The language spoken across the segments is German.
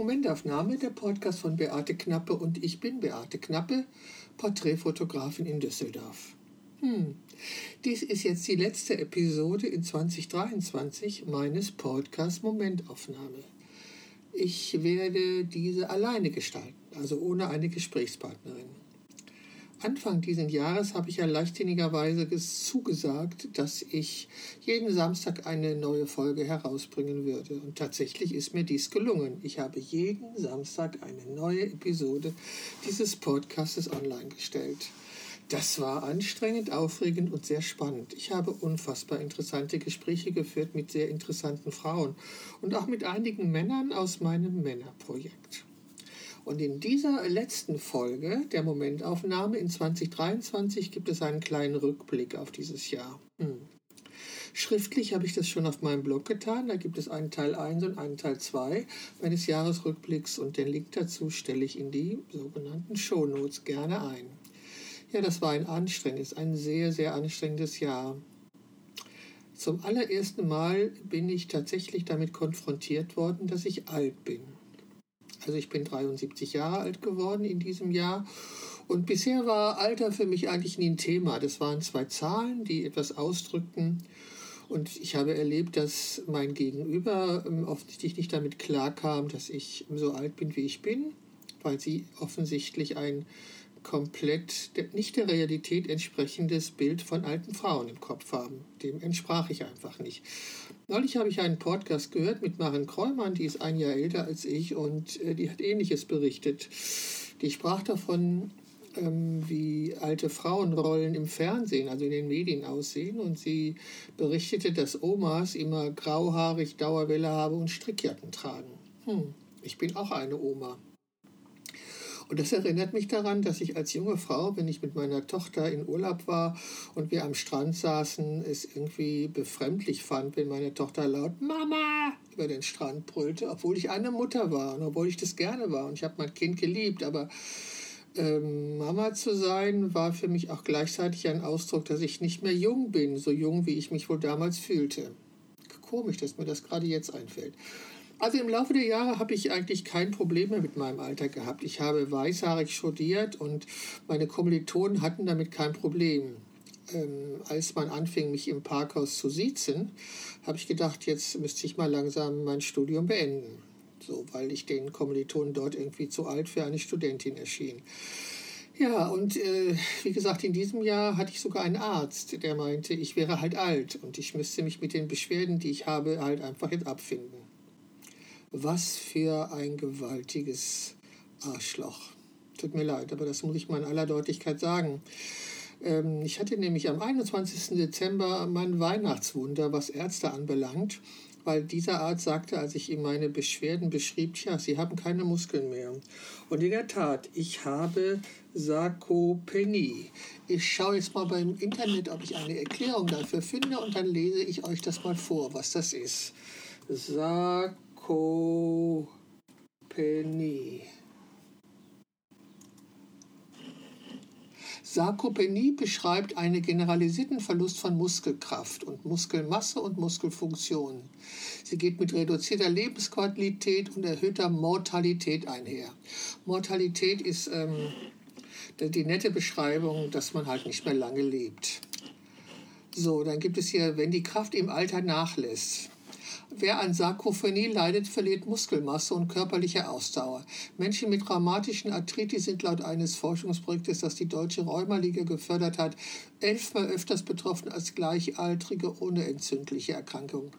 Momentaufnahme, der Podcast von Beate Knappe und ich bin Beate Knappe, Porträtfotografin in Düsseldorf. Hm. Dies ist jetzt die letzte Episode in 2023 meines Podcasts Momentaufnahme. Ich werde diese alleine gestalten, also ohne eine Gesprächspartnerin. Anfang dieses Jahres habe ich ja leichtsinnigerweise zugesagt, dass ich jeden Samstag eine neue Folge herausbringen würde. Und tatsächlich ist mir dies gelungen. Ich habe jeden Samstag eine neue Episode dieses Podcastes online gestellt. Das war anstrengend, aufregend und sehr spannend. Ich habe unfassbar interessante Gespräche geführt mit sehr interessanten Frauen und auch mit einigen Männern aus meinem Männerprojekt. Und in dieser letzten Folge der Momentaufnahme in 2023 gibt es einen kleinen Rückblick auf dieses Jahr. Hm. Schriftlich habe ich das schon auf meinem Blog getan. Da gibt es einen Teil 1 und einen Teil 2 meines Jahresrückblicks und den Link dazu stelle ich in die sogenannten Shownotes gerne ein. Ja, das war ein anstrengendes, ein sehr, sehr anstrengendes Jahr. Zum allerersten Mal bin ich tatsächlich damit konfrontiert worden, dass ich alt bin. Also ich bin 73 Jahre alt geworden in diesem Jahr und bisher war Alter für mich eigentlich nie ein Thema. Das waren zwei Zahlen, die etwas ausdrückten. Und ich habe erlebt, dass mein Gegenüber ähm, offensichtlich nicht damit klarkam, dass ich so alt bin, wie ich bin, weil sie offensichtlich ein komplett nicht der Realität entsprechendes Bild von alten Frauen im Kopf haben. Dem entsprach ich einfach nicht. Neulich habe ich einen Podcast gehört mit Maren Kreumann, die ist ein Jahr älter als ich und äh, die hat Ähnliches berichtet. Die sprach davon, ähm, wie alte Frauenrollen im Fernsehen, also in den Medien aussehen. Und sie berichtete, dass Omas immer grauhaarig, Dauerwelle haben und Strickjacken tragen. Hm, ich bin auch eine Oma. Und das erinnert mich daran, dass ich als junge Frau, wenn ich mit meiner Tochter in Urlaub war und wir am Strand saßen, es irgendwie befremdlich fand, wenn meine Tochter laut Mama über den Strand brüllte, obwohl ich eine Mutter war und obwohl ich das gerne war und ich habe mein Kind geliebt, aber ähm, Mama zu sein war für mich auch gleichzeitig ein Ausdruck, dass ich nicht mehr jung bin, so jung wie ich mich wohl damals fühlte. Komisch, dass mir das gerade jetzt einfällt. Also im Laufe der Jahre habe ich eigentlich kein Problem mehr mit meinem Alter gehabt. Ich habe weißhaarig studiert und meine Kommilitonen hatten damit kein Problem. Ähm, als man anfing, mich im Parkhaus zu siezen, habe ich gedacht, jetzt müsste ich mal langsam mein Studium beenden. So, weil ich den Kommilitonen dort irgendwie zu alt für eine Studentin erschien. Ja, und äh, wie gesagt, in diesem Jahr hatte ich sogar einen Arzt, der meinte, ich wäre halt alt und ich müsste mich mit den Beschwerden, die ich habe, halt einfach jetzt abfinden. Was für ein gewaltiges Arschloch. Tut mir leid, aber das muss ich mal in aller Deutlichkeit sagen. Ähm, ich hatte nämlich am 21. Dezember mein Weihnachtswunder, was Ärzte anbelangt, weil dieser Arzt sagte, als ich ihm meine Beschwerden beschrieb, ja, Sie haben keine Muskeln mehr. Und in der Tat, ich habe Sarkopenie. Ich schaue jetzt mal beim Internet, ob ich eine Erklärung dafür finde und dann lese ich euch das mal vor, was das ist. Sarkopenie. Sarkopenie. Sarkopenie beschreibt einen generalisierten Verlust von Muskelkraft und Muskelmasse und Muskelfunktion. Sie geht mit reduzierter Lebensqualität und erhöhter Mortalität einher. Mortalität ist ähm, die nette Beschreibung, dass man halt nicht mehr lange lebt. So, dann gibt es hier, wenn die Kraft im Alter nachlässt. Wer an Sarkophenie leidet, verliert Muskelmasse und körperliche Ausdauer. Menschen mit traumatischen Arthritis sind laut eines Forschungsprojektes, das die Deutsche Rheumaliga gefördert hat, elfmal öfters betroffen als Gleichaltrige ohne entzündliche Erkrankung.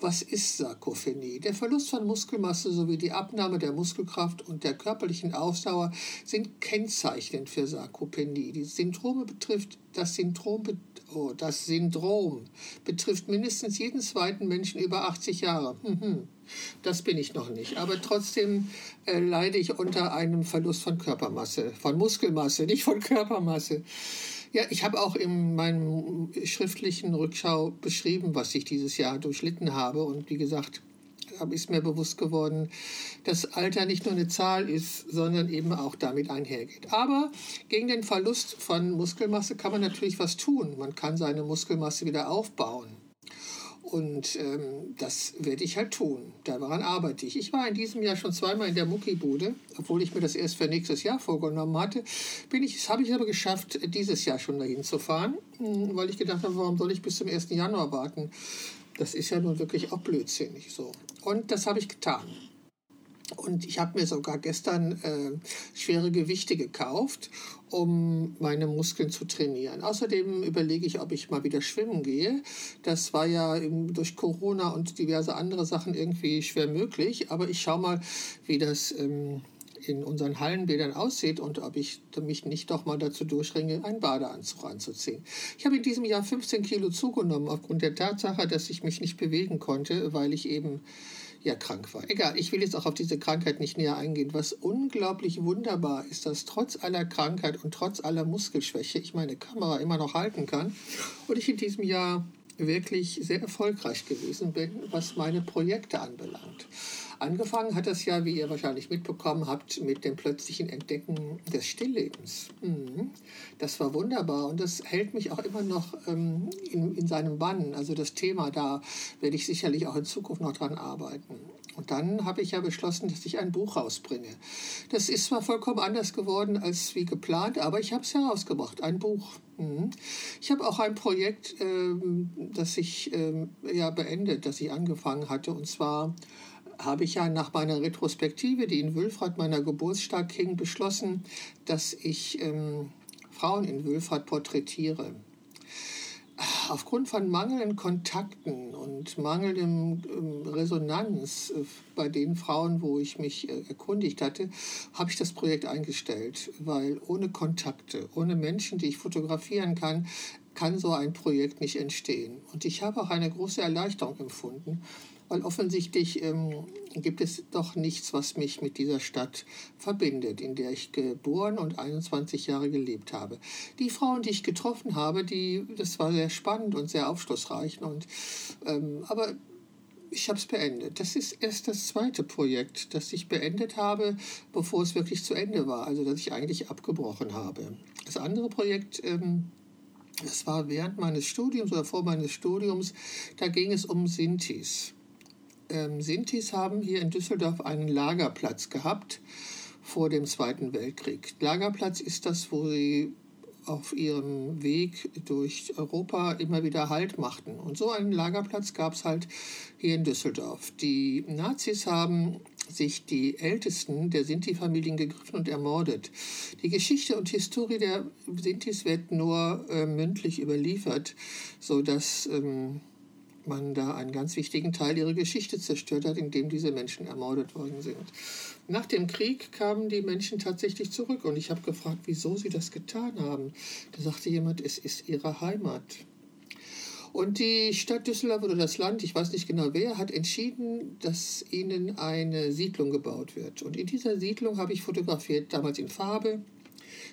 Was ist Sarkophenie? Der Verlust von Muskelmasse sowie die Abnahme der Muskelkraft und der körperlichen Ausdauer sind kennzeichnend für Sarkopenie. Die Syndrome betrifft, das Syndrom betrifft Oh, das Syndrom betrifft mindestens jeden zweiten Menschen über 80 Jahre. Mhm. Das bin ich noch nicht. Aber trotzdem äh, leide ich unter einem Verlust von Körpermasse, von Muskelmasse, nicht von Körpermasse. Ja, ich habe auch in meinem schriftlichen Rückschau beschrieben, was ich dieses Jahr durchlitten habe. Und wie gesagt, ist mir bewusst geworden, dass Alter nicht nur eine Zahl ist, sondern eben auch damit einhergeht. Aber gegen den Verlust von Muskelmasse kann man natürlich was tun. Man kann seine Muskelmasse wieder aufbauen. Und ähm, das werde ich halt tun. Daran arbeite ich. Ich war in diesem Jahr schon zweimal in der Muckibude, obwohl ich mir das erst für nächstes Jahr vorgenommen hatte. Bin ich, das habe ich aber geschafft, dieses Jahr schon dahin zu fahren, hm, weil ich gedacht habe, warum soll ich bis zum 1. Januar warten? Das ist ja nun wirklich auch blödsinnig so. Und das habe ich getan. Und ich habe mir sogar gestern äh, schwere Gewichte gekauft, um meine Muskeln zu trainieren. Außerdem überlege ich, ob ich mal wieder schwimmen gehe. Das war ja im, durch Corona und diverse andere Sachen irgendwie schwer möglich. Aber ich schaue mal, wie das ähm, in unseren Hallenbädern aussieht und ob ich mich nicht doch mal dazu durchringe, einen Badeanzug anzuziehen. Ich habe in diesem Jahr 15 Kilo zugenommen aufgrund der Tatsache, dass ich mich nicht bewegen konnte, weil ich eben ja krank war. Egal, ich will jetzt auch auf diese Krankheit nicht näher eingehen. Was unglaublich wunderbar ist, dass trotz aller Krankheit und trotz aller Muskelschwäche ich meine Kamera immer noch halten kann und ich in diesem Jahr wirklich sehr erfolgreich gewesen bin, was meine Projekte anbelangt. Angefangen hat das ja, wie ihr wahrscheinlich mitbekommen habt, mit dem plötzlichen Entdecken des Stilllebens. Mhm. Das war wunderbar und das hält mich auch immer noch ähm, in, in seinem Bann. Also das Thema, da werde ich sicherlich auch in Zukunft noch dran arbeiten. Und dann habe ich ja beschlossen, dass ich ein Buch rausbringe. Das ist zwar vollkommen anders geworden als wie geplant, aber ich habe es herausgebracht, ein Buch. Mhm. Ich habe auch ein Projekt, ähm, das ich ähm, ja beendet, das ich angefangen hatte, und zwar habe ich ja nach meiner Retrospektive, die in Wülfrath, meiner Geburtsstadt, hing, beschlossen, dass ich ähm, Frauen in Wülfrath porträtiere. Aufgrund von mangelnden Kontakten und mangelndem ähm, Resonanz äh, bei den Frauen, wo ich mich äh, erkundigt hatte, habe ich das Projekt eingestellt, weil ohne Kontakte, ohne Menschen, die ich fotografieren kann, kann so ein Projekt nicht entstehen. Und ich habe auch eine große Erleichterung empfunden, weil offensichtlich ähm, gibt es doch nichts, was mich mit dieser Stadt verbindet, in der ich geboren und 21 Jahre gelebt habe. Die Frauen, die ich getroffen habe, die, das war sehr spannend und sehr aufschlussreich. Und, ähm, aber ich habe es beendet. Das ist erst das zweite Projekt, das ich beendet habe, bevor es wirklich zu Ende war, also das ich eigentlich abgebrochen habe. Das andere Projekt, ähm, das war während meines Studiums oder vor meines Studiums, da ging es um Sintis ähm, Sintis haben hier in Düsseldorf einen Lagerplatz gehabt vor dem Zweiten Weltkrieg. Lagerplatz ist das, wo sie auf ihrem Weg durch Europa immer wieder Halt machten. Und so einen Lagerplatz gab es halt hier in Düsseldorf. Die Nazis haben sich die Ältesten der Sinti-Familien gegriffen und ermordet. Die Geschichte und Historie der Sintis wird nur äh, mündlich überliefert, sodass ähm, man da einen ganz wichtigen Teil ihrer Geschichte zerstört hat, indem diese Menschen ermordet worden sind. Nach dem Krieg kamen die Menschen tatsächlich zurück und ich habe gefragt, wieso sie das getan haben. Da sagte jemand, es ist ihre Heimat. Und die Stadt Düsseldorf oder das Land, ich weiß nicht genau wer, hat entschieden, dass ihnen eine Siedlung gebaut wird. Und in dieser Siedlung habe ich fotografiert, damals in Farbe,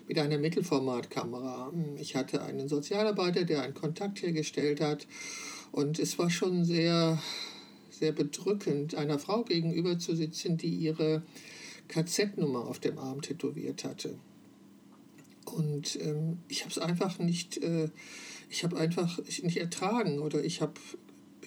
mit einer Mittelformatkamera. Ich hatte einen Sozialarbeiter, der einen Kontakt hergestellt hat und es war schon sehr, sehr bedrückend, einer Frau gegenüber zu sitzen, die ihre KZ-Nummer auf dem Arm tätowiert hatte. Und ähm, ich habe es einfach nicht, äh, ich habe einfach nicht ertragen oder ich hab,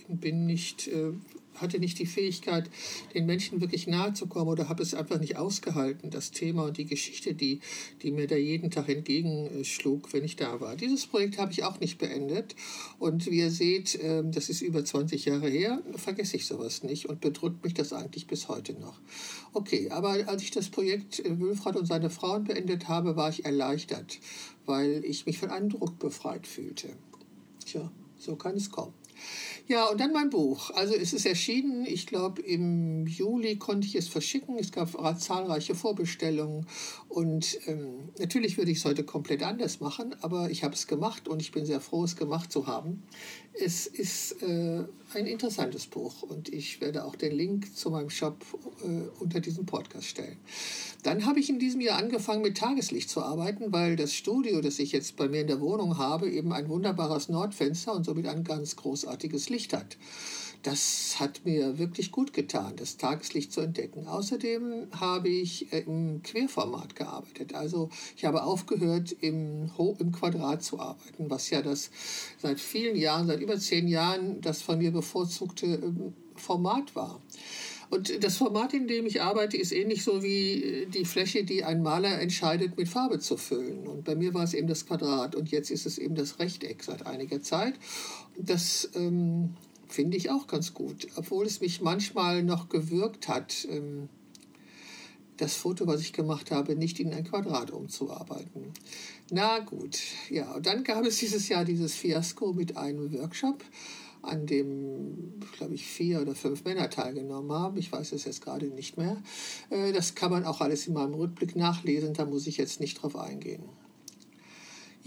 bin, nicht äh, hatte nicht die Fähigkeit, den Menschen wirklich nahe zu kommen oder habe es einfach nicht ausgehalten, das Thema und die Geschichte, die, die mir da jeden Tag entgegenschlug, wenn ich da war. Dieses Projekt habe ich auch nicht beendet und wie ihr seht, ähm, das ist über 20 Jahre her, vergesse ich sowas nicht und bedrückt mich das eigentlich bis heute noch. Okay, aber als ich das Projekt äh, Wülfrath und seine Frauen beendet habe, war ich erleichtert, weil ich mich von einem Druck befreit fühlte. Tja, so kann es kommen. Ja, und dann mein Buch. Also es ist erschienen, ich glaube im Juli konnte ich es verschicken. Es gab zahlreiche Vorbestellungen und ähm, natürlich würde ich es heute komplett anders machen, aber ich habe es gemacht und ich bin sehr froh, es gemacht zu haben. Es ist äh, ein interessantes Buch und ich werde auch den Link zu meinem Shop äh, unter diesem Podcast stellen. Dann habe ich in diesem Jahr angefangen mit Tageslicht zu arbeiten, weil das Studio, das ich jetzt bei mir in der Wohnung habe, eben ein wunderbares Nordfenster und somit ein ganz großartiges Licht hat. das hat mir wirklich gut getan, das Tageslicht zu entdecken. Außerdem habe ich äh, im Querformat gearbeitet. Also ich habe aufgehört, im, im Quadrat zu arbeiten, was ja das seit vielen Jahren, seit über zehn Jahren, das von mir bevorzugte ähm, Format war. Und das Format, in dem ich arbeite, ist ähnlich so wie äh, die Fläche, die ein Maler entscheidet, mit Farbe zu füllen. Und bei mir war es eben das Quadrat und jetzt ist es eben das Rechteck seit einiger Zeit. Das ähm, finde ich auch ganz gut, obwohl es mich manchmal noch gewirkt hat, ähm, das Foto, was ich gemacht habe, nicht in ein Quadrat umzuarbeiten. Na gut, ja, und dann gab es dieses Jahr dieses Fiasko mit einem Workshop, an dem, glaube ich, vier oder fünf Männer teilgenommen haben. Ich weiß es jetzt gerade nicht mehr. Äh, das kann man auch alles in meinem Rückblick nachlesen, da muss ich jetzt nicht drauf eingehen.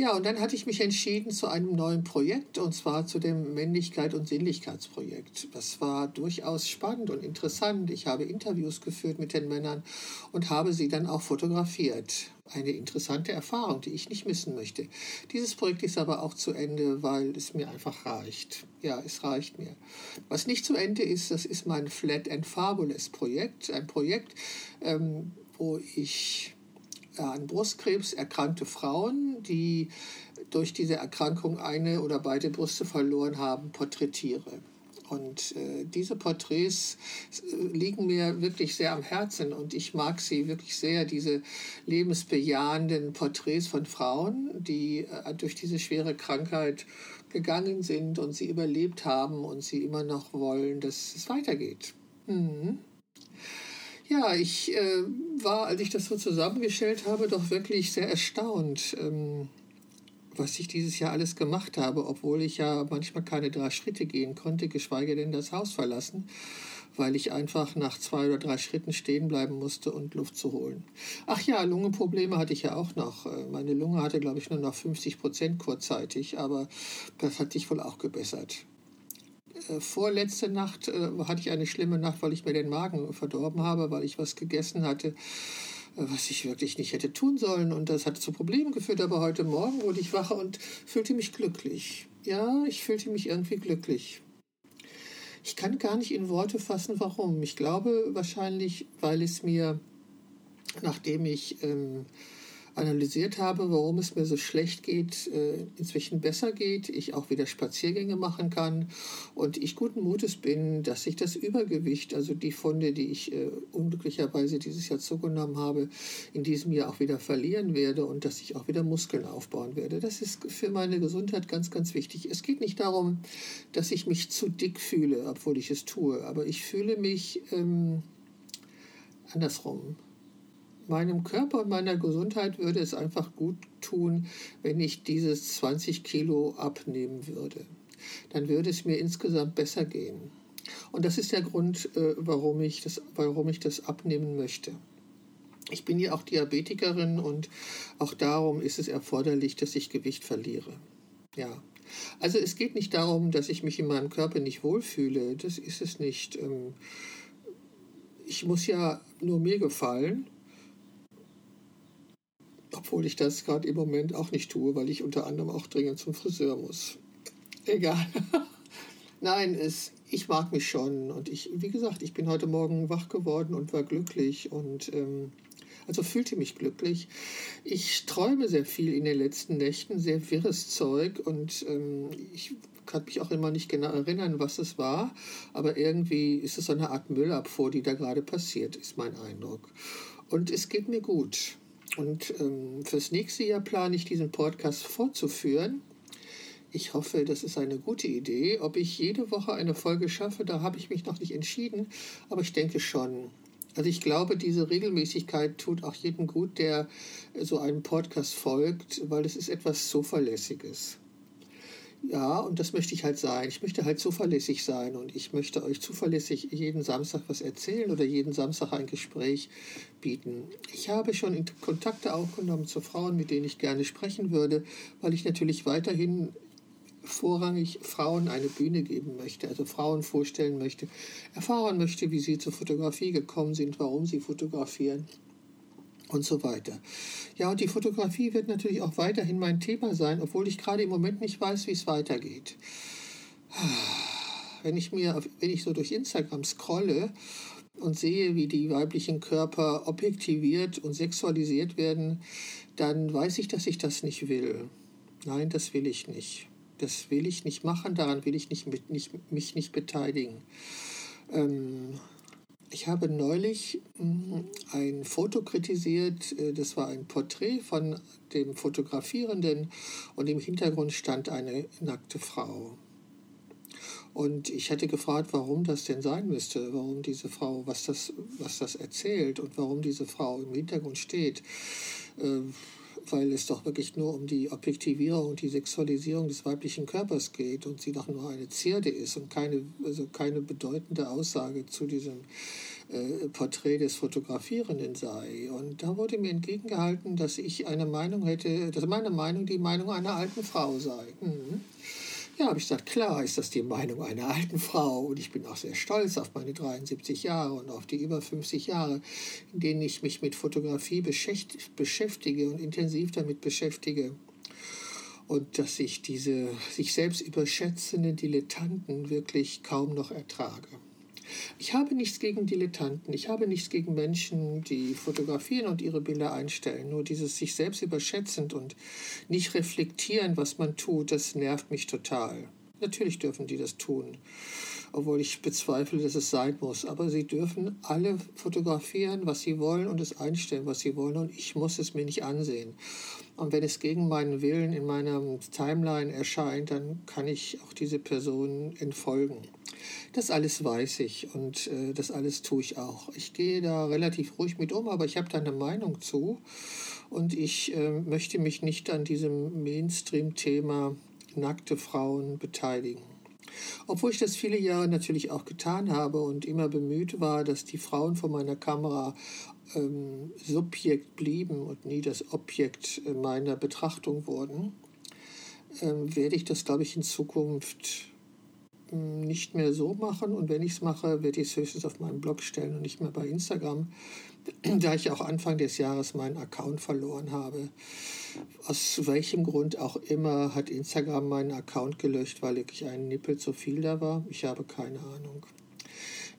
Ja, und dann hatte ich mich entschieden zu einem neuen Projekt, und zwar zu dem Männlichkeit- und Sinnlichkeitsprojekt. Das war durchaus spannend und interessant. Ich habe Interviews geführt mit den Männern und habe sie dann auch fotografiert. Eine interessante Erfahrung, die ich nicht missen möchte. Dieses Projekt ist aber auch zu Ende, weil es mir einfach reicht. Ja, es reicht mir. Was nicht zu Ende ist, das ist mein Flat and Fabulous Projekt. Ein Projekt, ähm, wo ich an Brustkrebs erkrankte Frauen, die durch diese Erkrankung eine oder beide Brüste verloren haben, porträtiere. Und äh, diese Porträts äh, liegen mir wirklich sehr am Herzen und ich mag sie wirklich sehr, diese lebensbejahenden Porträts von Frauen, die äh, durch diese schwere Krankheit gegangen sind und sie überlebt haben und sie immer noch wollen, dass es weitergeht. Mhm. Ja, ich äh, war, als ich das so zusammengestellt habe, doch wirklich sehr erstaunt, ähm, was ich dieses Jahr alles gemacht habe, obwohl ich ja manchmal keine drei Schritte gehen konnte, geschweige denn das Haus verlassen, weil ich einfach nach zwei oder drei Schritten stehen bleiben musste und Luft zu holen. Ach ja, Lungenprobleme hatte ich ja auch noch. Äh, meine Lunge hatte, glaube ich, nur noch 50 Prozent kurzzeitig, aber das hat sich wohl auch gebessert. Äh, vorletzte Nacht äh, hatte ich eine schlimme Nacht, weil ich mir den Magen verdorben habe, weil ich was gegessen hatte, äh, was ich wirklich nicht hätte tun sollen. Und das hat zu Problemen geführt. Aber heute Morgen wurde ich wach und fühlte mich glücklich. Ja, ich fühlte mich irgendwie glücklich. Ich kann gar nicht in Worte fassen, warum. Ich glaube wahrscheinlich, weil es mir, nachdem ich ähm, analysiert habe, warum es mir so schlecht geht, äh, inzwischen besser geht, ich auch wieder Spaziergänge machen kann und ich guten Mutes bin, dass ich das Übergewicht, also die Funde, die ich äh, unglücklicherweise dieses Jahr zugenommen habe, in diesem Jahr auch wieder verlieren werde und dass ich auch wieder Muskeln aufbauen werde. Das ist für meine Gesundheit ganz, ganz wichtig. Es geht nicht darum, dass ich mich zu dick fühle, obwohl ich es tue, aber ich fühle mich ähm, andersrum meinem Körper und meiner Gesundheit würde es einfach gut tun, wenn ich dieses 20 Kilo abnehmen würde. Dann würde es mir insgesamt besser gehen. Und das ist der Grund, äh, warum ich das, warum ich das abnehmen möchte. Ich bin ja auch Diabetikerin und auch darum ist es erforderlich, dass ich Gewicht verliere. Ja. Also es geht nicht darum, dass ich mich in meinem Körper nicht wohlfühle. Das ist es nicht. Ähm, ich muss ja nur mir gefallen obwohl ich das gerade im Moment auch nicht tue, weil ich unter anderem auch dringend zum Friseur muss. Egal. Nein, es, ich mag mich schon und ich, wie gesagt, ich bin heute Morgen wach geworden und war glücklich und ähm, also fühlte mich glücklich. Ich träume sehr viel in den letzten Nächten, sehr wirres Zeug und ähm, ich kann mich auch immer nicht genau erinnern, was es war, aber irgendwie ist es so eine Art Müllabfuhr, die da gerade passiert, ist mein Eindruck. Und es geht mir gut. Und ähm, fürs nächste Jahr plane ich diesen Podcast fortzuführen. Ich hoffe, das ist eine gute Idee. Ob ich jede Woche eine Folge schaffe, da habe ich mich noch nicht entschieden, aber ich denke schon. Also ich glaube, diese Regelmäßigkeit tut auch jedem gut, der so einem Podcast folgt, weil es ist etwas Zuverlässiges. Ja, und das möchte ich halt sein. Ich möchte halt zuverlässig sein und ich möchte euch zuverlässig jeden Samstag was erzählen oder jeden Samstag ein Gespräch bieten. Ich habe schon Kontakte aufgenommen zu Frauen, mit denen ich gerne sprechen würde, weil ich natürlich weiterhin vorrangig Frauen eine Bühne geben möchte, also Frauen vorstellen möchte, erfahren möchte, wie sie zur Fotografie gekommen sind, warum sie fotografieren und so weiter. Ja, und die Fotografie wird natürlich auch weiterhin mein Thema sein, obwohl ich gerade im Moment nicht weiß, wie es weitergeht. wenn ich mir, wenn ich so durch Instagram scrolle und sehe, wie die weiblichen Körper objektiviert und sexualisiert werden, dann weiß ich, dass ich das nicht will. Nein, das will ich nicht. Das will ich nicht machen, daran will ich nicht, mit, nicht, mich nicht beteiligen. Ähm, ich habe neulich hm, ein Foto kritisiert, äh, das war ein Porträt von dem Fotografierenden und im Hintergrund stand eine nackte Frau. Und ich hatte gefragt, warum das denn sein müsste, warum diese Frau, was das, was das erzählt und warum diese Frau im Hintergrund steht. Äh, weil es doch wirklich nur um die Objektivierung und die Sexualisierung des weiblichen Körpers geht und sie doch nur eine Zierde ist und keine, also keine bedeutende Aussage zu diesem äh, Porträt des Fotografierenden sei. Und da wurde mir entgegengehalten, dass ich eine Meinung hätte, dass meine Meinung die Meinung einer alten Frau sei. Mhm. Ja, habe ich gesagt, klar ist das die Meinung einer alten Frau und ich bin auch sehr stolz auf meine 73 Jahre und auf die über 50 Jahre, in denen ich mich mit Fotografie beschäftige und intensiv damit beschäftige. Und dass ich diese sich selbst überschätzenden Dilettanten wirklich kaum noch ertrage. Ich habe nichts gegen Dilettanten, ich habe nichts gegen Menschen, die fotografieren und ihre Bilder einstellen. Nur dieses sich selbst überschätzend und nicht reflektieren, was man tut, das nervt mich total. Natürlich dürfen die das tun, obwohl ich bezweifle, dass es sein muss. Aber sie dürfen alle fotografieren, was sie wollen und es einstellen, was sie wollen. Und ich muss es mir nicht ansehen. Und wenn es gegen meinen Willen in meiner Timeline erscheint, dann kann ich auch diese Person entfolgen. Das alles weiß ich und äh, das alles tue ich auch. Ich gehe da relativ ruhig mit um, aber ich habe da eine Meinung zu und ich äh, möchte mich nicht an diesem Mainstream-Thema nackte Frauen beteiligen. Obwohl ich das viele Jahre natürlich auch getan habe und immer bemüht war, dass die Frauen vor meiner Kamera ähm, Subjekt blieben und nie das Objekt meiner Betrachtung wurden, ähm, werde ich das, glaube ich, in Zukunft nicht mehr so machen und wenn ich es mache, werde ich es höchstens auf meinen Blog stellen und nicht mehr bei Instagram, da ich auch Anfang des Jahres meinen Account verloren habe. Aus welchem Grund auch immer hat Instagram meinen Account gelöscht, weil wirklich ein Nippel zu viel da war. Ich habe keine Ahnung.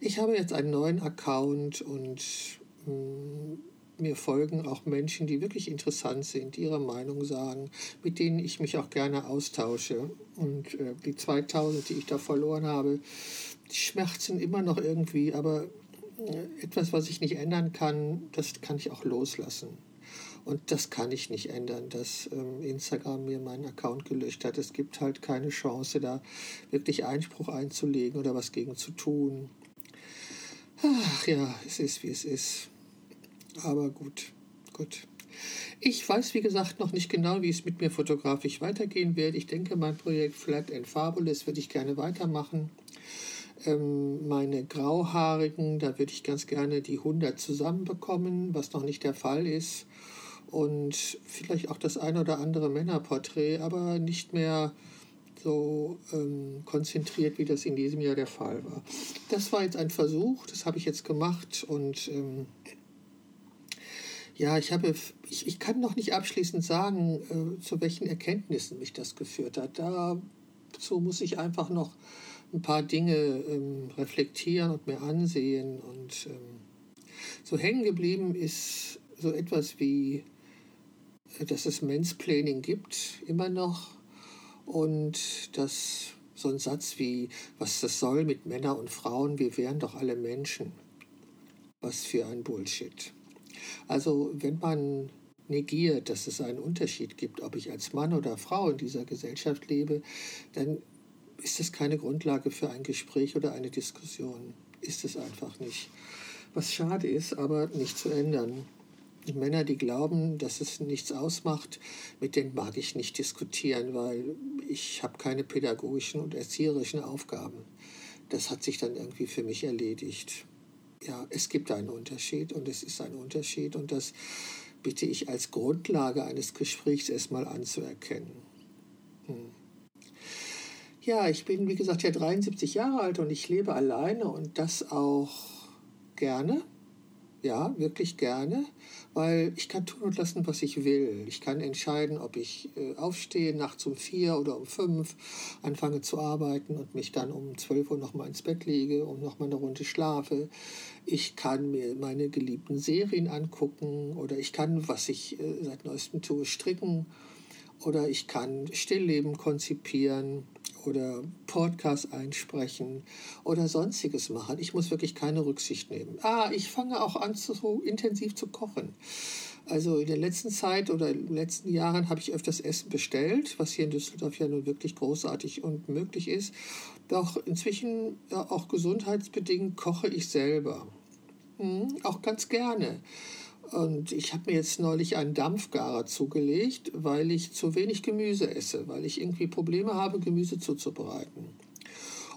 Ich habe jetzt einen neuen Account und mh, mm, mir folgen auch Menschen, die wirklich interessant sind, die ihre Meinung sagen, mit denen ich mich auch gerne austausche. Und äh, die 2000, die ich da verloren habe, die schmerzen immer noch irgendwie, aber äh, etwas, was ich nicht ändern kann, das kann ich auch loslassen. Und das kann ich nicht ändern, dass ähm, Instagram mir meinen Account gelöscht hat. Es gibt halt keine Chance, da wirklich Einspruch einzulegen oder was gegen zu tun. Ach ja, es ist wie es ist. Aber gut, gut. Ich weiß, wie gesagt, noch nicht genau, wie es mit mir fotografisch weitergehen wird. Ich denke, mein Projekt Flat and Fabulous würde ich gerne weitermachen. Ähm, meine Grauhaarigen, da würde ich ganz gerne die 100 zusammenbekommen, was noch nicht der Fall ist. Und vielleicht auch das ein oder andere Männerporträt, aber nicht mehr so ähm, konzentriert, wie das in diesem Jahr der Fall war. Das war jetzt ein Versuch, das habe ich jetzt gemacht und ähm, ja, ich habe, ich, ich kann noch nicht abschließend sagen, äh, zu welchen Erkenntnissen mich das geführt hat. Dazu muss ich einfach noch ein paar Dinge ähm, reflektieren und mir ansehen. Und ähm, so hängen geblieben ist so etwas wie, äh, dass es Mansplaining gibt, immer noch. Und dass so ein Satz wie, was das soll mit Männern und Frauen, wir wären doch alle Menschen. Was für ein Bullshit. Also wenn man negiert, dass es einen Unterschied gibt, ob ich als Mann oder Frau in dieser Gesellschaft lebe, dann ist das keine Grundlage für ein Gespräch oder eine Diskussion. Ist es einfach nicht. Was schade ist, aber nicht zu ändern. Die Männer, die glauben, dass es nichts ausmacht, mit denen mag ich nicht diskutieren, weil ich habe keine pädagogischen und erzieherischen Aufgaben. Das hat sich dann irgendwie für mich erledigt ja, es gibt einen Unterschied und es ist ein Unterschied und das bitte ich als Grundlage eines Gesprächs erstmal anzuerkennen. Hm. Ja, ich bin, wie gesagt, ja 73 Jahre alt und ich lebe alleine und das auch gerne. Ja, wirklich gerne, weil ich kann tun und lassen, was ich will. Ich kann entscheiden, ob ich äh, aufstehe nachts um vier oder um fünf, anfange zu arbeiten und mich dann um zwölf Uhr nochmal ins Bett lege und nochmal eine Runde schlafe. Ich kann mir meine geliebten Serien angucken oder ich kann, was ich äh, seit neuestem tue, stricken oder ich kann Stillleben konzipieren oder Podcast einsprechen oder sonstiges machen. Ich muss wirklich keine Rücksicht nehmen. Ah, ich fange auch an, so intensiv zu kochen. Also in der letzten Zeit oder in den letzten Jahren habe ich öfters Essen bestellt, was hier in Düsseldorf ja nun wirklich großartig und möglich ist. Doch inzwischen auch gesundheitsbedingt koche ich selber. Hm, auch ganz gerne. Und ich habe mir jetzt neulich einen Dampfgarer zugelegt, weil ich zu wenig Gemüse esse, weil ich irgendwie Probleme habe, Gemüse zuzubereiten.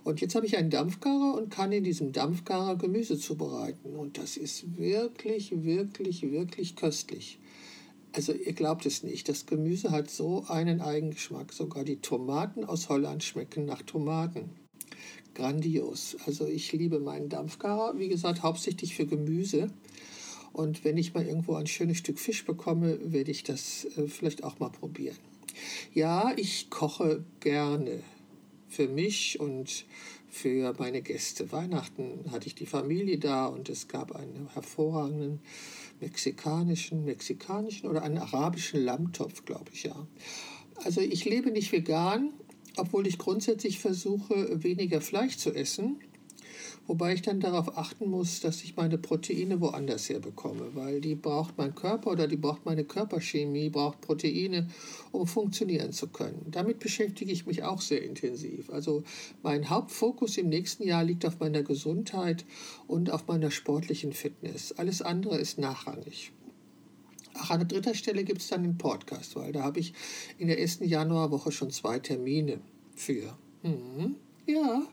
Und jetzt habe ich einen Dampfgarer und kann in diesem Dampfgarer Gemüse zubereiten. Und das ist wirklich, wirklich, wirklich köstlich. Also ihr glaubt es nicht, das Gemüse hat so einen Eigengeschmack. Sogar die Tomaten aus Holland schmecken nach Tomaten. Grandios. Also ich liebe meinen Dampfgarer, wie gesagt, hauptsächlich für Gemüse. Und wenn ich mal irgendwo ein schönes Stück Fisch bekomme, werde ich das äh, vielleicht auch mal probieren. Ja, ich koche gerne für mich und für meine Gäste. Weihnachten hatte ich die Familie da und es gab einen hervorragenden mexikanischen, mexikanischen oder einen arabischen Lammtopf, glaube ich, ja. Also ich lebe nicht vegan, obwohl ich grundsätzlich versuche, weniger Fleisch zu essen. Wobei ich dann darauf achten muss, dass ich meine Proteine woanders her bekomme, weil die braucht mein Körper oder die braucht meine Körperchemie, braucht Proteine, um funktionieren zu können. Damit beschäftige ich mich auch sehr intensiv. Also mein Hauptfokus im nächsten Jahr liegt auf meiner Gesundheit und auf meiner sportlichen Fitness. Alles andere ist nachrangig. Ach, an dritter Stelle gibt es dann den Podcast, weil da habe ich in der ersten Januarwoche schon zwei Termine für. Mhm. Ja.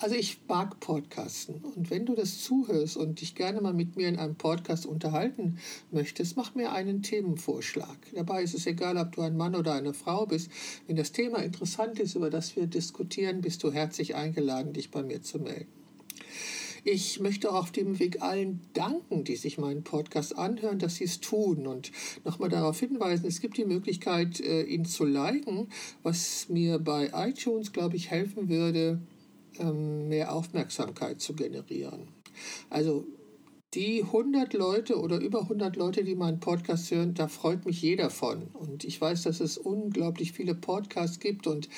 Also ich mag Podcasten und wenn du das zuhörst und dich gerne mal mit mir in einem Podcast unterhalten möchtest, mach mir einen Themenvorschlag. Dabei ist es egal, ob du ein Mann oder eine Frau bist. Wenn das Thema interessant ist, über das wir diskutieren, bist du herzlich eingeladen, dich bei mir zu melden. Ich möchte auch auf dem Weg allen danken, die sich meinen Podcast anhören, dass sie es tun und nochmal darauf hinweisen, es gibt die Möglichkeit, äh, ihn zu liken, was mir bei iTunes, glaube ich, helfen würde, mehr Aufmerksamkeit zu generieren. Also die 100 Leute oder über 100 Leute, die meinen Podcast hören, da freut mich jeder von. Und ich weiß, dass es unglaublich viele Podcasts gibt und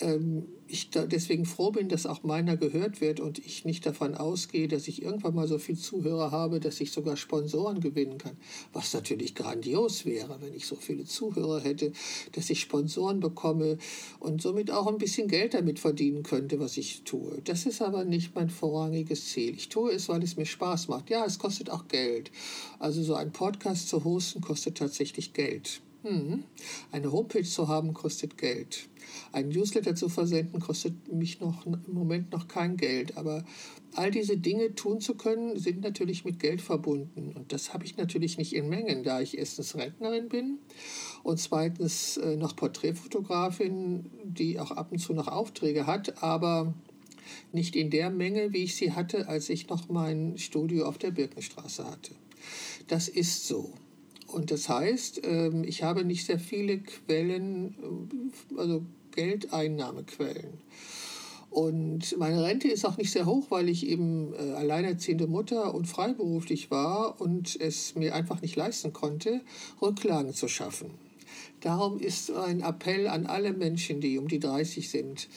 ähm, ich deswegen froh bin, dass auch meiner gehört wird und ich nicht davon ausgehe, dass ich irgendwann mal so viel Zuhörer habe, dass ich sogar Sponsoren gewinnen kann. Was natürlich grandios wäre, wenn ich so viele Zuhörer hätte, dass ich Sponsoren bekomme und somit auch ein bisschen Geld damit verdienen könnte, was ich tue. Das ist aber nicht mein vorrangiges Ziel. Ich tue es, weil es mir Spaß macht. Ja, es kostet auch Geld. Also so ein Podcast zu hosten kostet tatsächlich Geld. Hm. Eine Homepage zu haben kostet Geld. Ein Newsletter zu versenden kostet mich noch im Moment noch kein Geld, aber all diese Dinge tun zu können, sind natürlich mit Geld verbunden. Und das habe ich natürlich nicht in Mengen, da ich erstens Rentnerin bin und zweitens äh, noch Porträtfotografin, die auch ab und zu noch Aufträge hat, aber nicht in der Menge, wie ich sie hatte, als ich noch mein Studio auf der Birkenstraße hatte. Das ist so. Und das heißt, ähm, ich habe nicht sehr viele Quellen, äh, also Geldeinnahmequellen. Und meine Rente ist auch nicht sehr hoch, weil ich eben äh, alleinerziehende Mutter und freiberuflich war und es mir einfach nicht leisten konnte, Rücklagen zu schaffen. Darum ist ein Appell an alle Menschen, die um die 30 sind,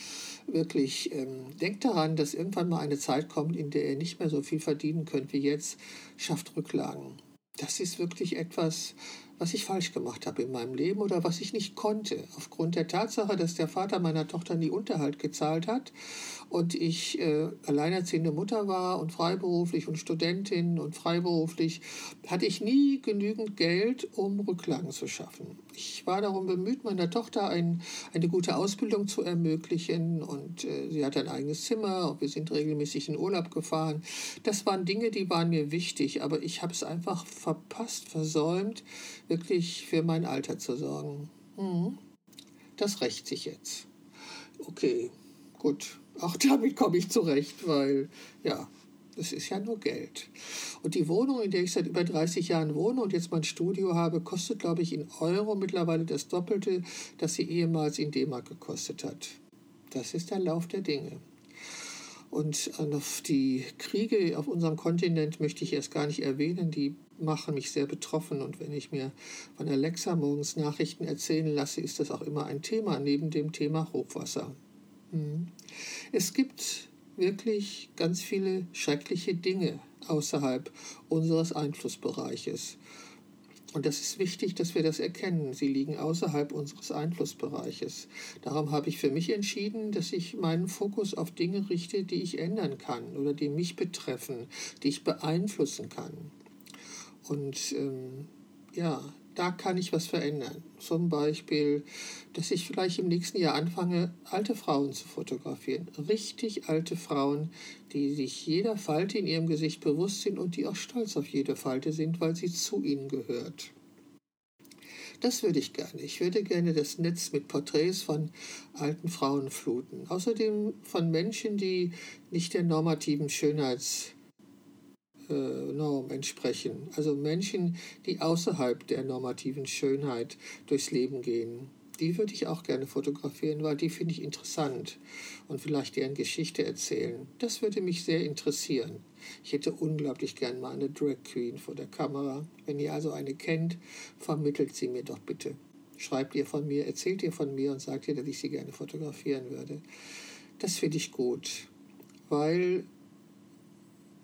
wirklich, ähm, denkt daran, dass irgendwann mal eine Zeit kommt, in der ihr nicht mehr so viel verdienen könnt wie jetzt, schafft Rücklagen das ist wirklich etwas, was ich falsch gemacht habe in meinem Leben oder was ich nicht konnte. Aufgrund der Tatsache, dass der Vater meiner Tochter nie Unterhalt gezahlt hat und ich äh, alleinerziehende Mutter war und freiberuflich und Studentin und freiberuflich, hatte ich nie genügend Geld, um Rücklagen zu schaffen. Ich war darum bemüht, meiner Tochter ein, eine gute Ausbildung zu ermöglichen und äh, sie hatte ein eigenes Zimmer und wir sind regelmäßig in Urlaub gefahren. Das waren Dinge, die waren mir wichtig, aber ich habe es einfach verpasst, versäumt, wirklich für mein Alter zu sorgen. Mhm. Das rächt sich jetzt. Okay, gut. Auch damit komme ich zurecht, weil, ja, Das ist ja nur Geld. Und die Wohnung, in der ich seit über 30 Jahren wohne und jetzt mein Studio habe, kostet, glaube ich, in Euro mittlerweile das Doppelte, das sie ehemals in D-Mark gekostet hat. Das ist der Lauf der Dinge. Und auf die Kriege auf unserem Kontinent möchte ich erst gar nicht erwähnen. Die machen mich sehr betroffen. Und wenn ich mir von Alexa morgens Nachrichten erzählen lasse, ist das auch immer ein Thema neben dem Thema Hochwasser. Hm. Es gibt wirklich ganz viele schreckliche Dinge außerhalb unseres Einflussbereiches. Und das ist wichtig, dass wir das erkennen. Sie liegen außerhalb unseres Einflussbereiches. Darum habe ich für mich entschieden, dass ich meinen Fokus auf Dinge richte, die ich ändern kann oder die mich betreffen, die ich beeinflussen kann. Und ähm, ja, da kann ich was verändern. Zum Beispiel, dass ich vielleicht im nächsten Jahr anfange, alte Frauen zu fotografieren. Richtig alte Frauen, die sich jeder Falte in ihrem Gesicht bewusst sind und die auch stolz auf jede Falte sind, weil sie zu ihnen gehört. Das würde ich gerne. Ich würde gerne das Netz mit Porträts von alten Frauen fluten. Außerdem von Menschen, die nicht der normativen Schönheits Norm entsprechen. Also Menschen, die außerhalb der normativen Schönheit durchs Leben gehen. Die würde ich auch gerne fotografieren, weil die finde ich interessant und vielleicht deren Geschichte erzählen. Das würde mich sehr interessieren. Ich hätte unglaublich gern mal eine Drag Queen vor der Kamera. Wenn ihr also eine kennt, vermittelt sie mir doch bitte. Schreibt ihr von mir, erzählt ihr von mir und sagt ihr, dass ich sie gerne fotografieren würde. Das finde ich gut, weil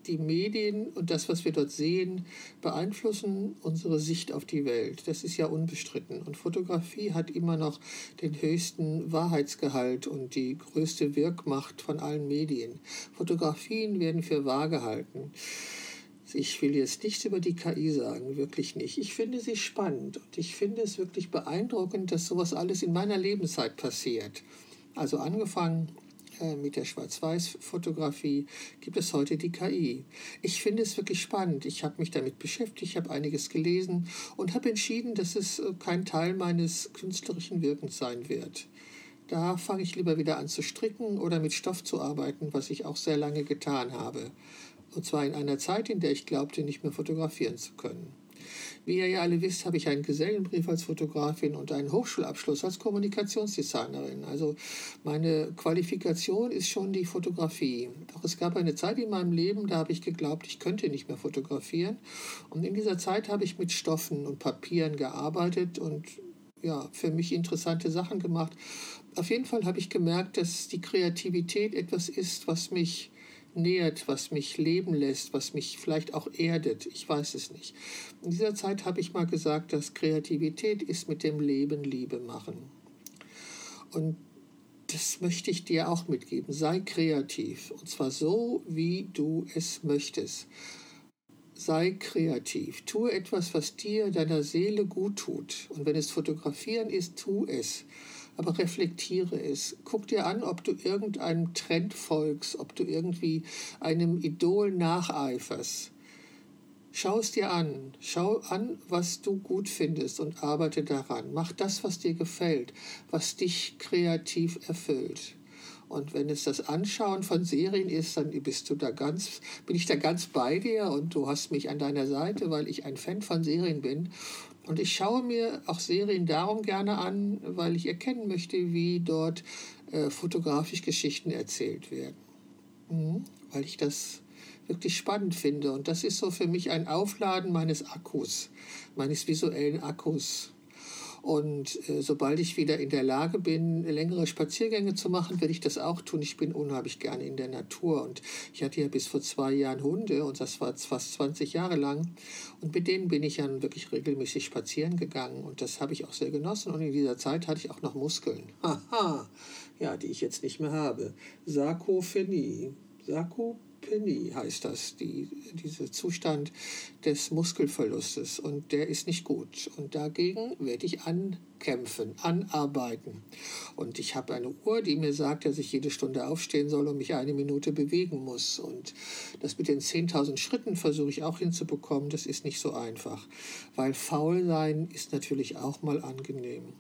die Medien und das, was wir dort sehen, beeinflussen unsere Sicht auf die Welt. Das ist ja unbestritten. Und Fotografie hat immer noch den höchsten Wahrheitsgehalt und die größte Wirkmacht von allen Medien. Fotografien werden für wahr gehalten. Ich will jetzt nichts über die KI sagen, wirklich nicht. Ich finde sie spannend und ich finde es wirklich beeindruckend, dass sowas alles in meiner Lebenszeit passiert. Also angefangen mit der Schwarz-Weiß-Fotografie gibt es heute die KI. Ich finde es wirklich spannend. Ich habe mich damit beschäftigt, habe einiges gelesen und habe entschieden, dass es äh, kein Teil meines künstlerischen Wirkens sein wird. Da fange ich lieber wieder an zu stricken oder mit Stoff zu arbeiten, was ich auch sehr lange getan habe. Und zwar in einer Zeit, in der ich glaubte, nicht mehr fotografieren zu können. Wie ihr ja alle wisst, habe ich einen Gesellenbrief als Fotografin und einen Hochschulabschluss als Kommunikationsdesignerin. Also meine Qualifikation ist schon die Fotografie. Doch es gab eine Zeit in meinem Leben, da habe ich geglaubt, ich könnte nicht mehr fotografieren. Und in dieser Zeit habe ich mit Stoffen und Papieren gearbeitet und ja, für mich interessante Sachen gemacht. Auf jeden Fall habe ich gemerkt, dass die Kreativität etwas ist, was mich nährt, was mich leben lässt, was mich vielleicht auch erdet. Ich weiß es nicht. In dieser Zeit habe ich mal gesagt, dass Kreativität ist mit dem Leben Liebe machen. Und das möchte ich dir auch mitgeben. Sei kreativ. Und zwar so, wie du es möchtest. Sei kreativ. Tue etwas, was dir, deiner Seele gut tut. Und wenn es fotografieren ist, tu es aber reflektiere es. Guck dir an, ob du irgendeinem Trend folgst, ob du irgendwie einem Idol nacheiferst. Schau es dir an. Schau an, was du gut findest und arbeite daran. Mach das, was dir gefällt, was dich kreativ erfüllt. Und wenn es das Anschauen von Serien ist, dann bist du da ganz, bin ich da ganz bei dir und du hast mich an deiner Seite, weil ich ein Fan von Serien bin. Und ich schaue mir auch Serien darum gerne an, weil ich erkennen möchte, wie dort äh, fotografisch Geschichten erzählt werden. Mhm. Weil ich das wirklich spannend finde. Und das ist so für mich ein Aufladen meines Akkus, meines visuellen Akkus. Und äh, sobald ich wieder in der Lage bin, längere Spaziergänge zu machen, werde ich das auch tun. Ich bin unheimlich gerne in der Natur. Und ich hatte ja bis vor zwei Jahren Hunde und das war fast 20 Jahre lang. Und mit denen bin ich dann wirklich regelmäßig spazieren gegangen. Und das habe ich auch sehr genossen. Und in dieser Zeit hatte ich auch noch Muskeln. Haha, ja, die ich jetzt nicht mehr habe. Sarkophenie. Sarkophenie. Penny heißt das, die, dieser Zustand des Muskelverlustes. Und der ist nicht gut. Und dagegen werde ich ankämpfen, anarbeiten. Und ich habe eine Uhr, die mir sagt, dass ich jede Stunde aufstehen soll und mich eine Minute bewegen muss. Und das mit den 10.000 Schritten versuche ich auch hinzubekommen. Das ist nicht so einfach. Weil faul sein ist natürlich auch mal angenehm.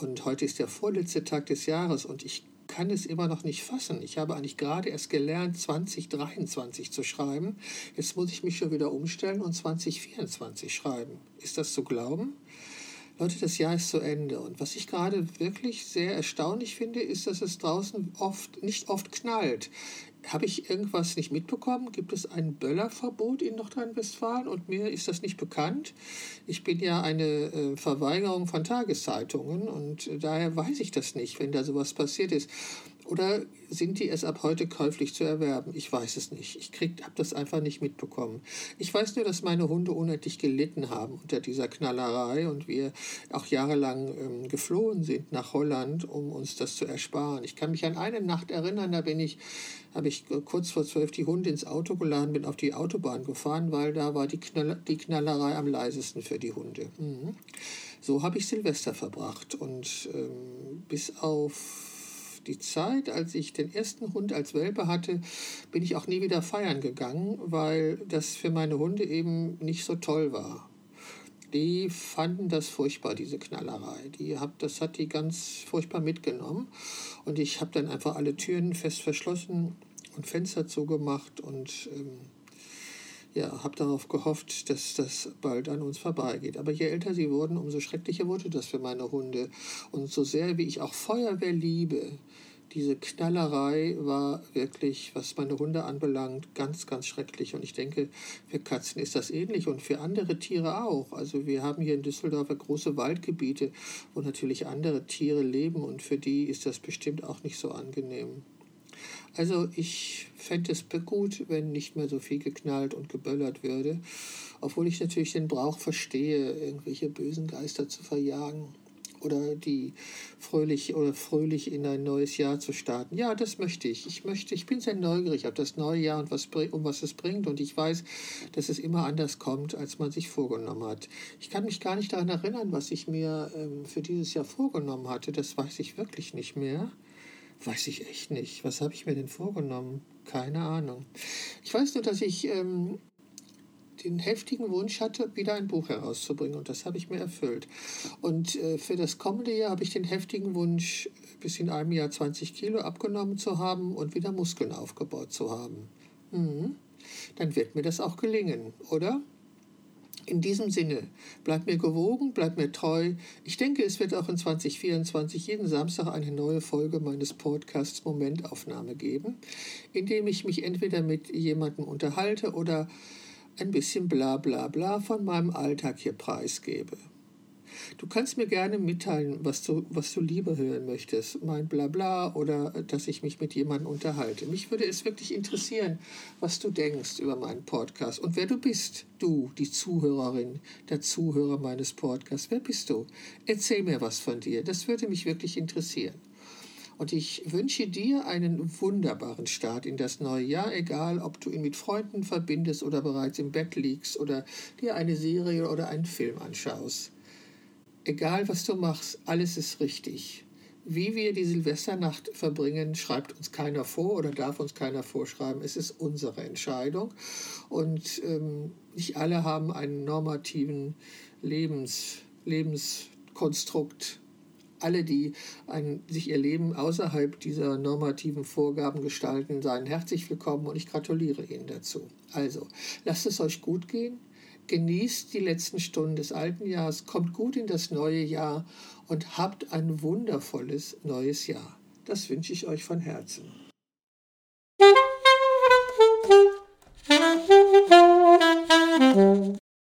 Und heute ist der vorletzte Tag des Jahres und ich kann es immer noch nicht fassen. Ich habe eigentlich gerade erst gelernt, 2023 zu schreiben. Jetzt muss ich mich schon wieder umstellen und 2024 schreiben. Ist das zu glauben? Leute, das Jahr ist zu Ende. Und was ich gerade wirklich sehr erstaunlich finde, ist, dass es draußen oft, nicht oft knallt. Habe ich irgendwas nicht mitbekommen? Gibt es ein Böllerverbot in Nordrhein-Westfalen und mir ist das nicht bekannt? Ich bin ja eine äh, Verweigerung von Tageszeitungen und daher weiß ich das nicht, wenn da sowas passiert ist. Oder sind die es ab heute käuflich zu erwerben? Ich weiß es nicht. Ich habe das einfach nicht mitbekommen. Ich weiß nur, dass meine Hunde unendlich gelitten haben unter dieser Knallerei und wir auch jahrelang ähm, geflohen sind nach Holland, um uns das zu ersparen. Ich kann mich an eine Nacht erinnern, da bin ich, habe ich kurz vor zwölf die Hunde ins Auto geladen, bin auf die Autobahn gefahren, weil da war die, Knall die Knallerei am leisesten für die Hunde. Mhm. So habe ich Silvester verbracht und ähm, bis auf die Zeit, als ich den ersten Hund als Welpe hatte, bin ich auch nie wieder feiern gegangen, weil das für meine Hunde eben nicht so toll war. Die fanden das furchtbar, diese Knallerei. Die hab, das hat die ganz furchtbar mitgenommen. Und ich habe dann einfach alle Türen fest verschlossen und Fenster zugemacht und ähm, ja, habe darauf gehofft, dass das bald an uns vorbeigeht. Aber je älter sie wurden, umso schrecklicher wurde das für meine Hunde. Und so sehr wie ich auch Feuerwehr liebe, diese Knallerei war wirklich, was meine Hunde anbelangt, ganz, ganz schrecklich. Und ich denke, für Katzen ist das ähnlich und für andere Tiere auch. Also wir haben hier in Düsseldorf große Waldgebiete, wo natürlich andere Tiere leben und für die ist das bestimmt auch nicht so angenehm. Also ich fände es gut, wenn nicht mehr so viel geknallt und geböllert würde, obwohl ich natürlich den Brauch verstehe, irgendwelche bösen Geister zu verjagen oder die fröhlich oder fröhlich in ein neues Jahr zu starten. Ja, das möchte ich. Ich möchte, ich bin sehr neugierig auf das neue Jahr und was, um was es bringt. Und ich weiß, dass es immer anders kommt, als man sich vorgenommen hat. Ich kann mich gar nicht daran erinnern, was ich mir ähm, für dieses Jahr vorgenommen hatte. Das weiß ich wirklich nicht mehr. Weiß ich echt nicht. Was habe ich mir denn vorgenommen? Keine Ahnung. Ich weiß nur, dass ich ähm, den heftigen Wunsch hatte, wieder ein Buch herauszubringen. Und das habe ich mir erfüllt. Und äh, für das kommende Jahr habe ich den heftigen Wunsch, bis in einem Jahr 20 Kilo abgenommen zu haben und wieder Muskeln aufgebaut zu haben. Mhm. Dann wird mir das auch gelingen, oder? In diesem Sinne, bleibt mir gewogen, bleibt mir treu. Ich denke, es wird auch in 2024 jeden Samstag eine neue Folge meines Podcasts Momentaufnahme geben, in dem ich mich entweder mit jemandem unterhalte oder ein bisschen bla bla bla von meinem Alltag hier preisgebe. Du kannst mir gerne mitteilen, was du, was du lieber hören möchtest. Mein Blabla oder dass ich mich mit jemandem unterhalte. Mich würde es wirklich interessieren, was du denkst über meinen Podcast und wer du bist. Du, die Zuhörerin, der Zuhörer meines Podcasts. Wer bist du? Erzähl mir was von dir. Das würde mich wirklich interessieren. Und ich wünsche dir einen wunderbaren Start in das neue Jahr, egal ob du ihn mit Freunden verbindest oder bereits im Bett liegst oder dir eine Serie oder einen Film anschaust. Egal was du machst, alles ist richtig. Wie wir die Silvesternacht verbringen, schreibt uns keiner vor oder darf uns keiner vorschreiben. Es ist unsere Entscheidung. Und ähm, nicht alle haben einen normativen Lebens, Lebenskonstrukt. Alle, die ein, sich ihr Leben außerhalb dieser normativen Vorgaben gestalten, seien herzlich willkommen und ich gratuliere Ihnen dazu. Also, lasst es euch gut gehen Genießt die letzten Stunden des alten Jahres, kommt gut in das neue Jahr und habt ein wundervolles neues Jahr. Das wünsche ich euch von Herzen.